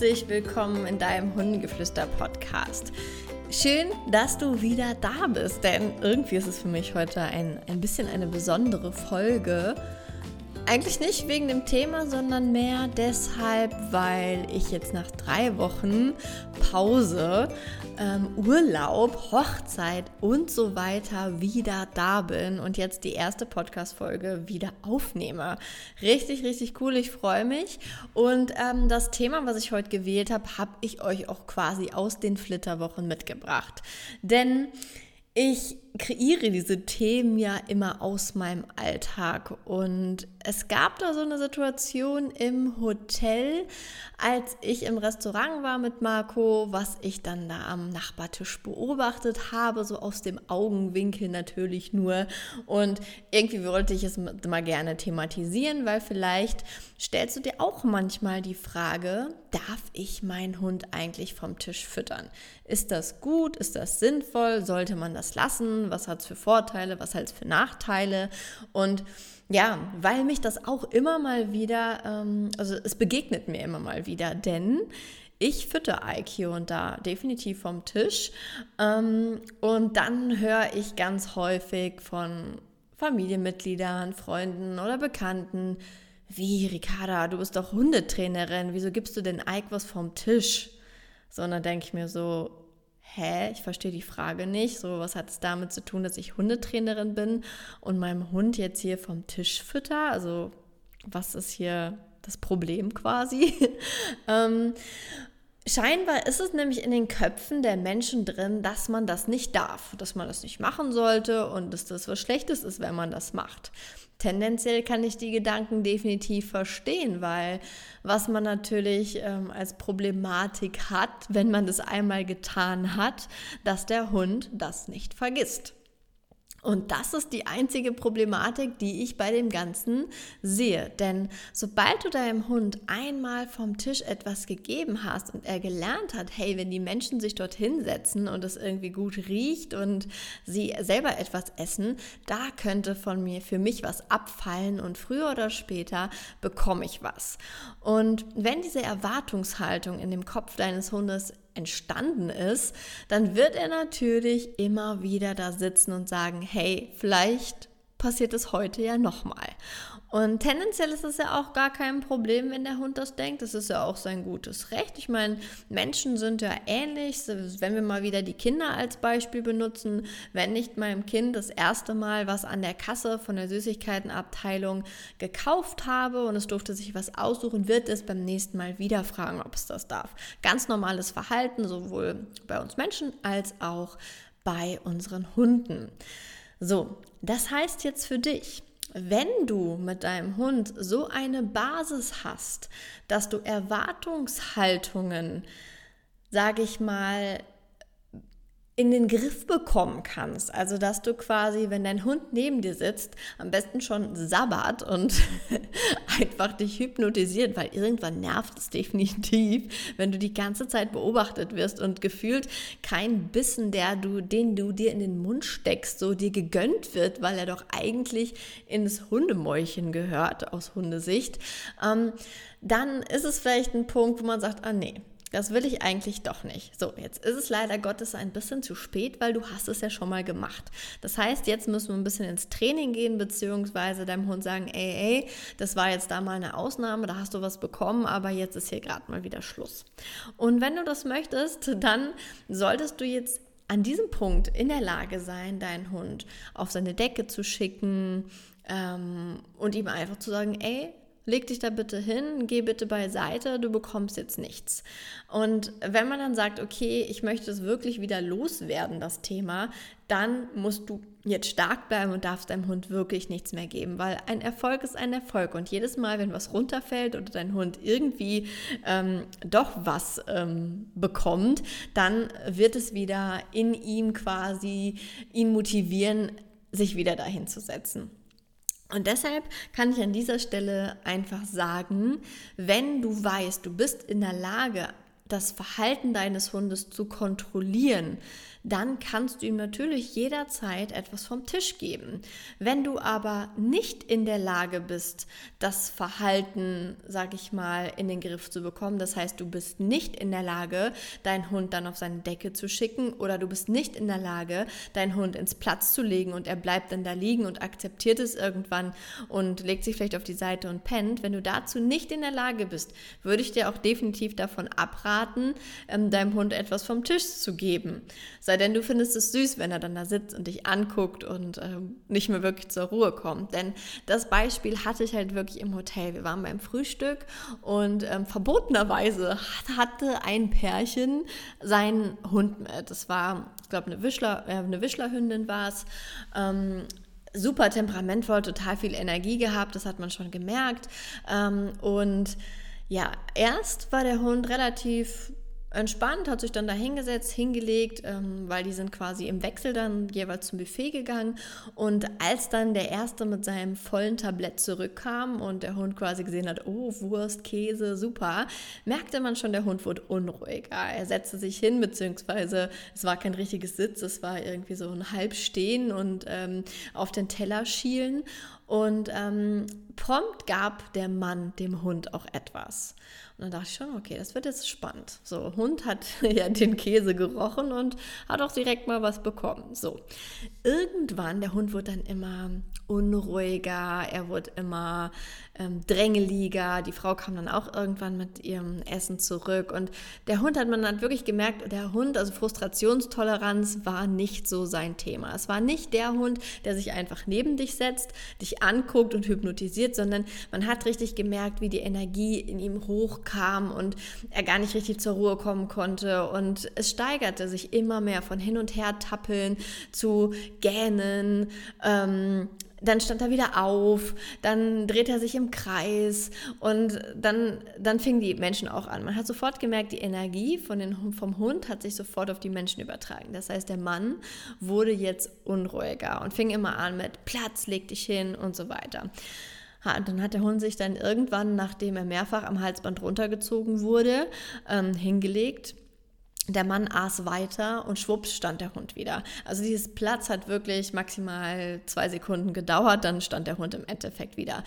herzlich willkommen in deinem Hundegeflüster-Podcast. Schön, dass du wieder da bist, denn irgendwie ist es für mich heute ein, ein bisschen eine besondere Folge. Eigentlich nicht wegen dem Thema, sondern mehr deshalb, weil ich jetzt nach drei Wochen Pause, ähm, Urlaub, Hochzeit und so weiter wieder da bin und jetzt die erste Podcast-Folge wieder aufnehme. Richtig, richtig cool, ich freue mich. Und ähm, das Thema, was ich heute gewählt habe, habe ich euch auch quasi aus den Flitterwochen mitgebracht. Denn ich kreiere diese Themen ja immer aus meinem Alltag. Und es gab da so eine Situation im Hotel, als ich im Restaurant war mit Marco, was ich dann da am Nachbartisch beobachtet habe, so aus dem Augenwinkel natürlich nur. Und irgendwie wollte ich es mal gerne thematisieren, weil vielleicht stellst du dir auch manchmal die Frage, darf ich meinen Hund eigentlich vom Tisch füttern? Ist das gut? Ist das sinnvoll? Sollte man das lassen? Was hat es für Vorteile? Was hat es für Nachteile? Und ja, weil mich das auch immer mal wieder, ähm, also es begegnet mir immer mal wieder, denn ich fütter hier und da definitiv vom Tisch. Ähm, und dann höre ich ganz häufig von Familienmitgliedern, Freunden oder Bekannten, wie, Ricarda, du bist doch Hundetrainerin, wieso gibst du denn Ike was vom Tisch? So, und dann denke ich mir so, hä, ich verstehe die Frage nicht. So, was hat es damit zu tun, dass ich Hundetrainerin bin und meinem Hund jetzt hier vom Tisch fütter? Also, was ist hier das Problem quasi? ähm, Scheinbar ist es nämlich in den Köpfen der Menschen drin, dass man das nicht darf, dass man das nicht machen sollte und dass das was Schlechtes ist, wenn man das macht tendenziell kann ich die Gedanken definitiv verstehen, weil was man natürlich ähm, als Problematik hat, wenn man das einmal getan hat, dass der Hund das nicht vergisst. Und das ist die einzige Problematik, die ich bei dem Ganzen sehe. Denn sobald du deinem Hund einmal vom Tisch etwas gegeben hast und er gelernt hat, hey, wenn die Menschen sich dort hinsetzen und es irgendwie gut riecht und sie selber etwas essen, da könnte von mir für mich was abfallen und früher oder später bekomme ich was. Und wenn diese Erwartungshaltung in dem Kopf deines Hundes entstanden ist, dann wird er natürlich immer wieder da sitzen und sagen, hey, vielleicht passiert es heute ja nochmal. Und tendenziell ist es ja auch gar kein Problem, wenn der Hund das denkt. Das ist ja auch sein gutes Recht. Ich meine, Menschen sind ja ähnlich. Wenn wir mal wieder die Kinder als Beispiel benutzen, wenn ich meinem Kind das erste Mal was an der Kasse von der Süßigkeitenabteilung gekauft habe und es durfte sich was aussuchen, wird es beim nächsten Mal wieder fragen, ob es das darf. Ganz normales Verhalten, sowohl bei uns Menschen als auch bei unseren Hunden. So, das heißt jetzt für dich, wenn du mit deinem Hund so eine Basis hast, dass du Erwartungshaltungen, sage ich mal, in den Griff bekommen kannst. Also, dass du quasi, wenn dein Hund neben dir sitzt, am besten schon sabbert und einfach dich hypnotisiert, weil irgendwann nervt es definitiv, wenn du die ganze Zeit beobachtet wirst und gefühlt kein Bissen, der du, den du dir in den Mund steckst, so dir gegönnt wird, weil er doch eigentlich ins Hundemäulchen gehört aus Hundesicht, ähm, dann ist es vielleicht ein Punkt, wo man sagt, ah nee, das will ich eigentlich doch nicht. So, jetzt ist es leider Gottes ein bisschen zu spät, weil du hast es ja schon mal gemacht. Das heißt, jetzt müssen wir ein bisschen ins Training gehen, beziehungsweise deinem Hund sagen, ey, ey, das war jetzt da mal eine Ausnahme, da hast du was bekommen, aber jetzt ist hier gerade mal wieder Schluss. Und wenn du das möchtest, dann solltest du jetzt an diesem Punkt in der Lage sein, deinen Hund auf seine Decke zu schicken ähm, und ihm einfach zu sagen, ey, leg dich da bitte hin, geh bitte beiseite, du bekommst jetzt nichts. Und wenn man dann sagt, okay, ich möchte es wirklich wieder loswerden, das Thema, dann musst du jetzt stark bleiben und darfst deinem Hund wirklich nichts mehr geben, weil ein Erfolg ist ein Erfolg und jedes Mal, wenn was runterfällt oder dein Hund irgendwie ähm, doch was ähm, bekommt, dann wird es wieder in ihm quasi ihn motivieren, sich wieder dahin zu setzen. Und deshalb kann ich an dieser Stelle einfach sagen, wenn du weißt, du bist in der Lage, das Verhalten deines Hundes zu kontrollieren, dann kannst du ihm natürlich jederzeit etwas vom Tisch geben. Wenn du aber nicht in der Lage bist, das Verhalten, sag ich mal, in den Griff zu bekommen, das heißt, du bist nicht in der Lage, deinen Hund dann auf seine Decke zu schicken oder du bist nicht in der Lage, deinen Hund ins Platz zu legen und er bleibt dann da liegen und akzeptiert es irgendwann und legt sich vielleicht auf die Seite und pennt. Wenn du dazu nicht in der Lage bist, würde ich dir auch definitiv davon abraten, ähm, deinem Hund etwas vom Tisch zu geben. Sei denn, du findest es süß, wenn er dann da sitzt und dich anguckt und ähm, nicht mehr wirklich zur Ruhe kommt. Denn das Beispiel hatte ich halt wirklich im Hotel. Wir waren beim Frühstück und ähm, verbotenerweise hatte ein Pärchen seinen Hund mit. Das war, ich glaube, eine, Wischler, äh, eine Wischlerhündin war es. Ähm, super temperamentvoll, total viel Energie gehabt, das hat man schon gemerkt. Ähm, und ja, erst war der Hund relativ entspannt, hat sich dann da hingesetzt, hingelegt, ähm, weil die sind quasi im Wechsel dann jeweils zum Buffet gegangen. Und als dann der Erste mit seinem vollen Tablett zurückkam und der Hund quasi gesehen hat, oh, Wurst, Käse, super, merkte man schon, der Hund wurde unruhiger. Er setzte sich hin, beziehungsweise es war kein richtiges Sitz, es war irgendwie so ein Halbstehen und ähm, auf den Teller schielen. Und ähm, prompt gab der Mann dem Hund auch etwas. Und dann dachte ich schon, okay, das wird jetzt spannend. So, Hund hat ja den Käse gerochen und hat auch direkt mal was bekommen. So, irgendwann, der Hund wird dann immer unruhiger, er wird immer ähm, drängeliger. Die Frau kam dann auch irgendwann mit ihrem Essen zurück und der Hund hat man dann wirklich gemerkt, der Hund, also Frustrationstoleranz war nicht so sein Thema. Es war nicht der Hund, der sich einfach neben dich setzt, dich anguckt und hypnotisiert, sondern man hat richtig gemerkt, wie die Energie in ihm hochkam und er gar nicht richtig zur Ruhe kommen konnte. Und es steigerte sich immer mehr von hin und her tappeln zu gähnen, ähm, dann stand er wieder auf, dann dreht er sich im Kreis und dann, dann fingen die Menschen auch an. Man hat sofort gemerkt, die Energie von den, vom Hund hat sich sofort auf die Menschen übertragen. Das heißt, der Mann wurde jetzt unruhiger und fing immer an mit Platz, leg dich hin und so weiter. Und dann hat der Hund sich dann irgendwann, nachdem er mehrfach am Halsband runtergezogen wurde, ähm, hingelegt der Mann aß weiter und schwupps stand der Hund wieder. Also dieses Platz hat wirklich maximal zwei Sekunden gedauert, dann stand der Hund im Endeffekt wieder.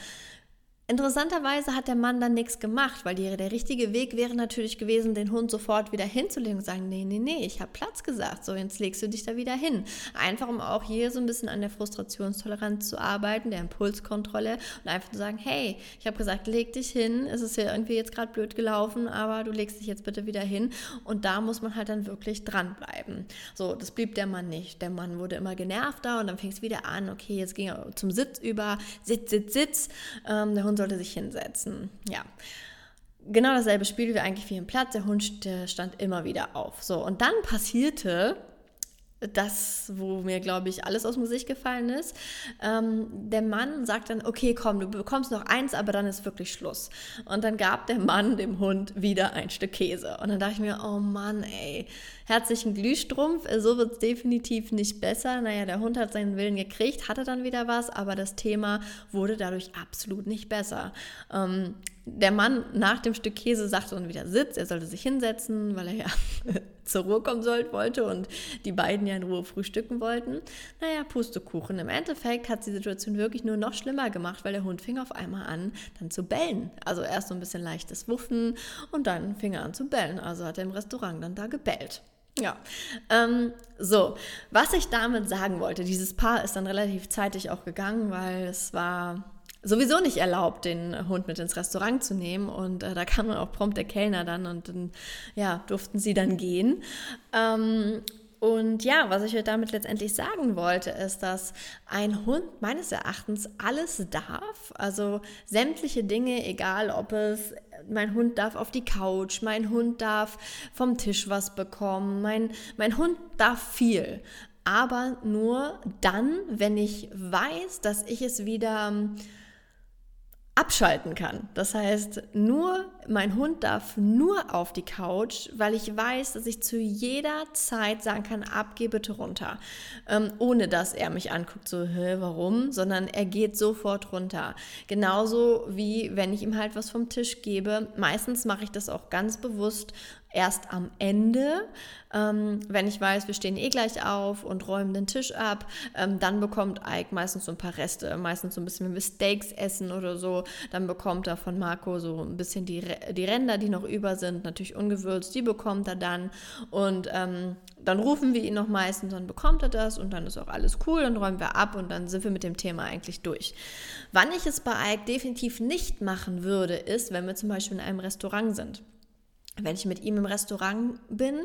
Interessanterweise hat der Mann dann nichts gemacht, weil die, der richtige Weg wäre natürlich gewesen, den Hund sofort wieder hinzulegen und sagen, nee, nee, nee, ich habe Platz gesagt, so jetzt legst du dich da wieder hin. Einfach um auch hier so ein bisschen an der Frustrationstoleranz zu arbeiten, der Impulskontrolle und einfach zu sagen, hey, ich habe gesagt, leg dich hin, es ist ja irgendwie jetzt gerade blöd gelaufen, aber du legst dich jetzt bitte wieder hin und da muss man halt dann wirklich dranbleiben. So, das blieb der Mann nicht. Der Mann wurde immer genervter und dann fing es wieder an, okay, jetzt ging er zum Sitz über, Sitz, Sitz, Sitz. Ähm, der Hund sollte sich hinsetzen. Ja. Genau dasselbe Spiel wie eigentlich wie im Platz. Der Hund stand immer wieder auf. So, und dann passierte das, wo mir, glaube ich, alles aus dem Gesicht gefallen ist. Ähm, der Mann sagt dann, okay, komm, du bekommst noch eins, aber dann ist wirklich Schluss. Und dann gab der Mann dem Hund wieder ein Stück Käse. Und dann dachte ich mir, oh Mann, ey, herzlichen Glühstrumpf, so wird es definitiv nicht besser. Naja, der Hund hat seinen Willen gekriegt, hatte dann wieder was, aber das Thema wurde dadurch absolut nicht besser. Ähm, der Mann nach dem Stück Käse sagte dann wieder Sitz, er sollte sich hinsetzen, weil er ja zur Ruhe kommen sollte, wollte und die beiden ja in Ruhe frühstücken wollten. Naja, Pustekuchen. Im Endeffekt hat die Situation wirklich nur noch schlimmer gemacht, weil der Hund fing auf einmal an, dann zu bellen. Also erst so ein bisschen leichtes Wuffen und dann fing er an zu bellen. Also hat er im Restaurant dann da gebellt. Ja, ähm, so, was ich damit sagen wollte, dieses Paar ist dann relativ zeitig auch gegangen, weil es war sowieso nicht erlaubt, den Hund mit ins Restaurant zu nehmen. Und äh, da kam dann auch prompt der Kellner dann und dann ja, durften sie dann gehen. Ähm, und ja, was ich damit letztendlich sagen wollte, ist, dass ein Hund meines Erachtens alles darf. Also sämtliche Dinge, egal ob es, mein Hund darf auf die Couch, mein Hund darf vom Tisch was bekommen, mein, mein Hund darf viel. Aber nur dann, wenn ich weiß, dass ich es wieder abschalten kann. Das heißt, nur mein Hund darf nur auf die Couch, weil ich weiß, dass ich zu jeder Zeit sagen kann, ab, geh bitte runter, ähm, ohne dass er mich anguckt, so, hä, warum, sondern er geht sofort runter. Genauso wie wenn ich ihm halt was vom Tisch gebe. Meistens mache ich das auch ganz bewusst, erst am Ende, ähm, wenn ich weiß, wir stehen eh gleich auf und räumen den Tisch ab, ähm, dann bekommt Ike meistens so ein paar Reste, meistens so ein bisschen, wenn wir Steaks essen oder so, dann bekommt er von Marco so ein bisschen die, die Ränder, die noch über sind, natürlich ungewürzt, die bekommt er dann und ähm, dann rufen wir ihn noch meistens, dann bekommt er das und dann ist auch alles cool, dann räumen wir ab und dann sind wir mit dem Thema eigentlich durch. Wann ich es bei Ike definitiv nicht machen würde, ist, wenn wir zum Beispiel in einem Restaurant sind. Wenn ich mit ihm im Restaurant bin,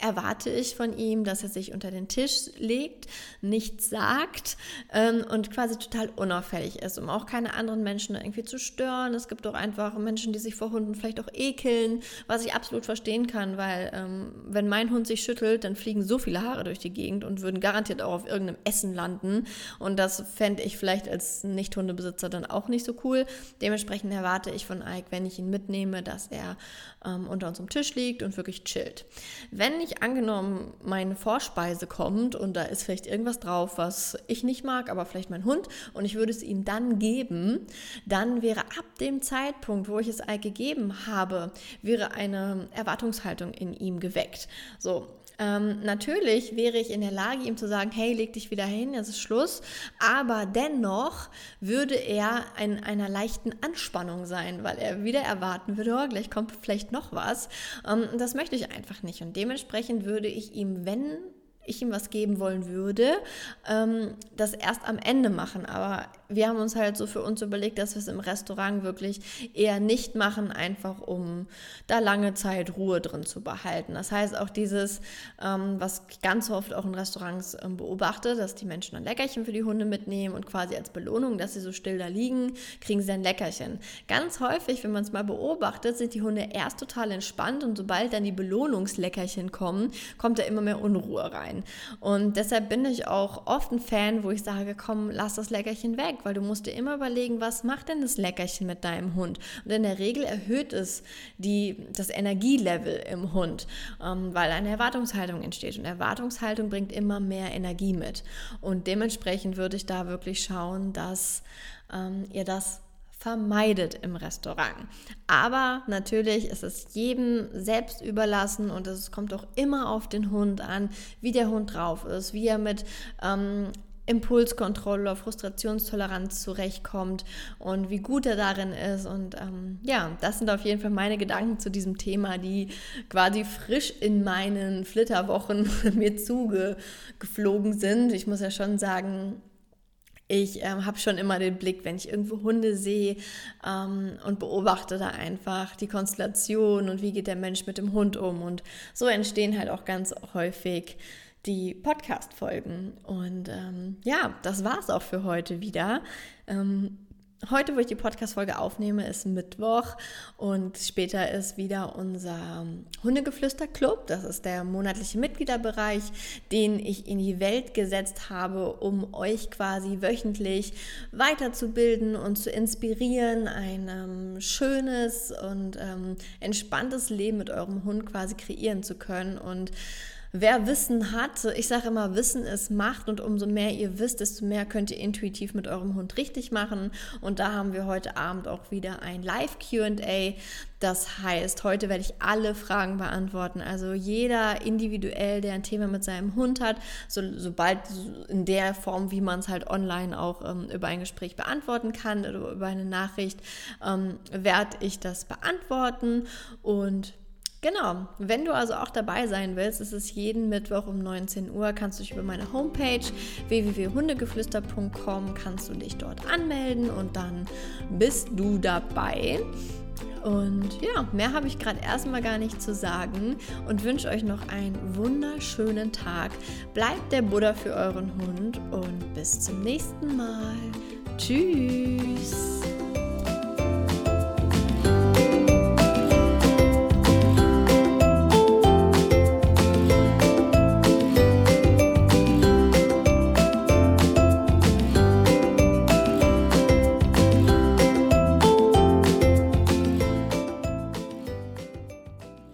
erwarte ich von ihm, dass er sich unter den Tisch legt, nichts sagt ähm, und quasi total unauffällig ist, um auch keine anderen Menschen irgendwie zu stören. Es gibt auch einfach Menschen, die sich vor Hunden vielleicht auch ekeln, was ich absolut verstehen kann, weil ähm, wenn mein Hund sich schüttelt, dann fliegen so viele Haare durch die Gegend und würden garantiert auch auf irgendeinem Essen landen. Und das fände ich vielleicht als Nicht-Hundebesitzer dann auch nicht so cool. Dementsprechend erwarte ich von Ike, wenn ich ihn mitnehme, dass er ähm, unter uns am Tisch liegt und wirklich chillt. Wenn nicht angenommen meine Vorspeise kommt und da ist vielleicht irgendwas drauf, was ich nicht mag, aber vielleicht mein Hund und ich würde es ihm dann geben, dann wäre ab dem Zeitpunkt, wo ich es gegeben habe, wäre eine Erwartungshaltung in ihm geweckt. So, ähm, natürlich wäre ich in der Lage, ihm zu sagen, hey, leg dich wieder hin, es ist Schluss. Aber dennoch würde er in einer leichten Anspannung sein, weil er wieder erwarten würde, oh, gleich kommt vielleicht noch was. Ähm, das möchte ich einfach nicht. Und dementsprechend würde ich ihm, wenn ich ihm was geben wollen würde, ähm, das erst am Ende machen. Aber wir haben uns halt so für uns überlegt, dass wir es im Restaurant wirklich eher nicht machen, einfach um da lange Zeit Ruhe drin zu behalten. Das heißt auch dieses, ähm, was ganz oft auch in Restaurants ähm, beobachte, dass die Menschen ein Leckerchen für die Hunde mitnehmen und quasi als Belohnung, dass sie so still da liegen, kriegen sie ein Leckerchen. Ganz häufig, wenn man es mal beobachtet, sind die Hunde erst total entspannt und sobald dann die Belohnungsleckerchen kommen, kommt da immer mehr Unruhe rein. Und deshalb bin ich auch oft ein Fan, wo ich sage, komm, lass das Leckerchen weg weg, weil du musst dir immer überlegen, was macht denn das Leckerchen mit deinem Hund? Und in der Regel erhöht es die, das Energielevel im Hund, ähm, weil eine Erwartungshaltung entsteht. Und Erwartungshaltung bringt immer mehr Energie mit. Und dementsprechend würde ich da wirklich schauen, dass ähm, ihr das vermeidet im Restaurant. Aber natürlich ist es jedem selbst überlassen und es kommt auch immer auf den Hund an, wie der Hund drauf ist, wie er mit ähm, Impulskontrolle, Frustrationstoleranz zurechtkommt und wie gut er darin ist. Und ähm, ja, das sind auf jeden Fall meine Gedanken zu diesem Thema, die quasi frisch in meinen Flitterwochen mir zugeflogen sind. Ich muss ja schon sagen, ich ähm, habe schon immer den Blick, wenn ich irgendwo Hunde sehe ähm, und beobachte da einfach die Konstellation und wie geht der Mensch mit dem Hund um. Und so entstehen halt auch ganz häufig die Podcast-Folgen. Und ähm, ja, das war es auch für heute wieder. Ähm, Heute, wo ich die Podcast-Folge aufnehme, ist Mittwoch und später ist wieder unser Hundegeflüster-Club. Das ist der monatliche Mitgliederbereich, den ich in die Welt gesetzt habe, um euch quasi wöchentlich weiterzubilden und zu inspirieren, ein ähm, schönes und ähm, entspanntes Leben mit eurem Hund quasi kreieren zu können. Und wer Wissen hat, ich sage immer, Wissen ist Macht und umso mehr ihr wisst, desto mehr könnt ihr intuitiv mit eurem Hund richtig machen. Und da haben wir heute Abend auch wieder ein Live-QA. Das heißt, heute werde ich alle Fragen beantworten. Also jeder individuell, der ein Thema mit seinem Hund hat, so, sobald in der Form, wie man es halt online auch ähm, über ein Gespräch beantworten kann oder über eine Nachricht, ähm, werde ich das beantworten. Und Genau, wenn du also auch dabei sein willst, ist es jeden Mittwoch um 19 Uhr, kannst du dich über meine Homepage www.hundegeflüster.com kannst du dich dort anmelden und dann bist du dabei. Und ja, mehr habe ich gerade erstmal gar nicht zu sagen und wünsche euch noch einen wunderschönen Tag. Bleibt der Buddha für euren Hund und bis zum nächsten Mal. Tschüss.